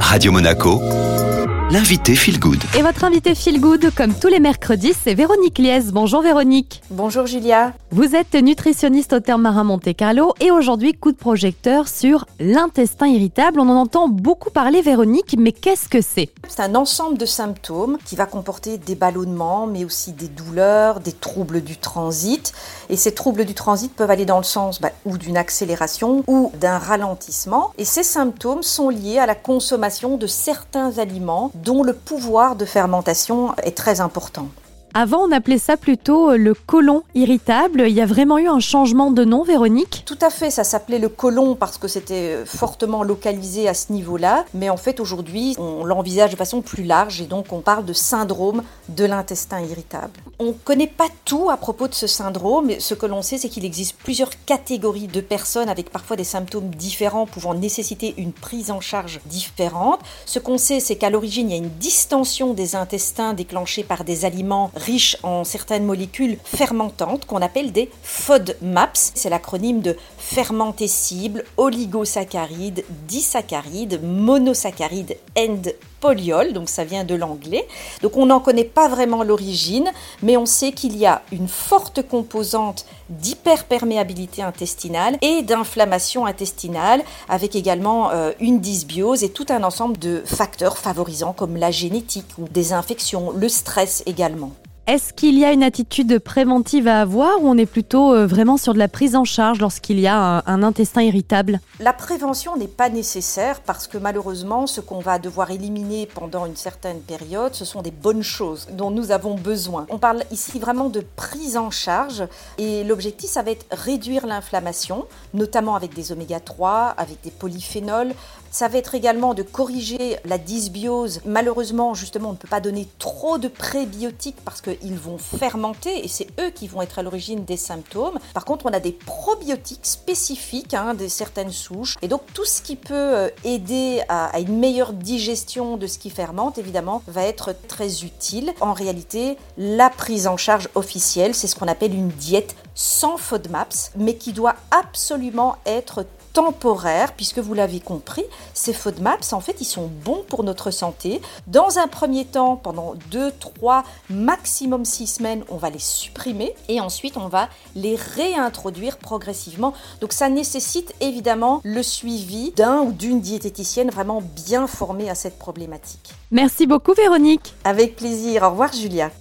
Radio Monaco, l'invité Feel Good. Et votre invité Feel Good, comme tous les mercredis, c'est Véronique Liès. Bonjour Véronique. Bonjour Julia. Vous êtes nutritionniste au terme marin Monte Carlo et aujourd'hui coup de projecteur sur l'intestin irritable. On en entend beaucoup parler Véronique, mais qu'est-ce que c'est? C'est un ensemble de symptômes qui va comporter des ballonnements, mais aussi des douleurs, des troubles du transit. Et ces troubles du transit peuvent aller dans le sens bah, ou d'une accélération ou d'un ralentissement. Et ces symptômes sont liés à la consommation de certains aliments dont le pouvoir de fermentation est très important. Avant, on appelait ça plutôt euh, le côlon irritable. Il y a vraiment eu un changement de nom, Véronique? Tout à fait, ça s'appelait le côlon parce que c'était euh, fortement localisé à ce niveau-là. Mais en fait, aujourd'hui, on l'envisage de façon plus large et donc on parle de syndrome de l'intestin irritable. On ne connaît pas tout à propos de ce syndrome. Ce que l'on sait, c'est qu'il existe plusieurs catégories de personnes avec parfois des symptômes différents pouvant nécessiter une prise en charge différente. Ce qu'on sait, c'est qu'à l'origine, il y a une distension des intestins déclenchée par des aliments riches en certaines molécules fermentantes qu'on appelle des FODMAPs. C'est l'acronyme de fermentescibles, oligosaccharides, disaccharides, monosaccharides, end poliol, donc ça vient de l'anglais. Donc on n'en connaît pas vraiment l'origine, mais on sait qu'il y a une forte composante d'hyperperméabilité intestinale et d'inflammation intestinale, avec également euh, une dysbiose et tout un ensemble de facteurs favorisants comme la génétique ou des infections, le stress également. Est-ce qu'il y a une attitude préventive à avoir ou on est plutôt euh, vraiment sur de la prise en charge lorsqu'il y a un, intestin irritable? La prévention n'est pas nécessaire parce que malheureusement, ce qu'on va devoir éliminer pendant une certaine période, ce sont des bonnes choses dont nous avons besoin. On parle ici vraiment de prise en charge et l'objectif, ça va être réduire l'inflammation, notamment avec des oméga 3, avec des polyphénols. Ça va être également de corriger la dysbiose. Malheureusement, justement, on ne peut pas donner trop de prébiotiques parce qu'ils vont fermenter et c'est eux qui vont être à l'origine des symptômes. Par contre, on a des probiotiques spécifiques hein, de certaines souches. Et donc, tout ce qui peut euh, aider à, à une meilleure digestion de ce qui fermente, évidemment, va être très utile. En réalité, la prise en charge officielle, c'est ce qu'on appelle une diète sans FODMAPs, mais qui doit absolument être temporaire, puisque vous l'avez compris, ces FODMAPs, en fait, ils sont bons pour notre santé. Dans un premier temps, pendant 2, 3, maximum 6 semaines, on va les supprimer et ensuite on va les réintroduire progressivement. Donc ça nécessite évidemment le suivi d'un ou d'une diététicienne vraiment bien formée à cette problématique. Merci beaucoup Véronique. Avec plaisir. Au revoir Julia.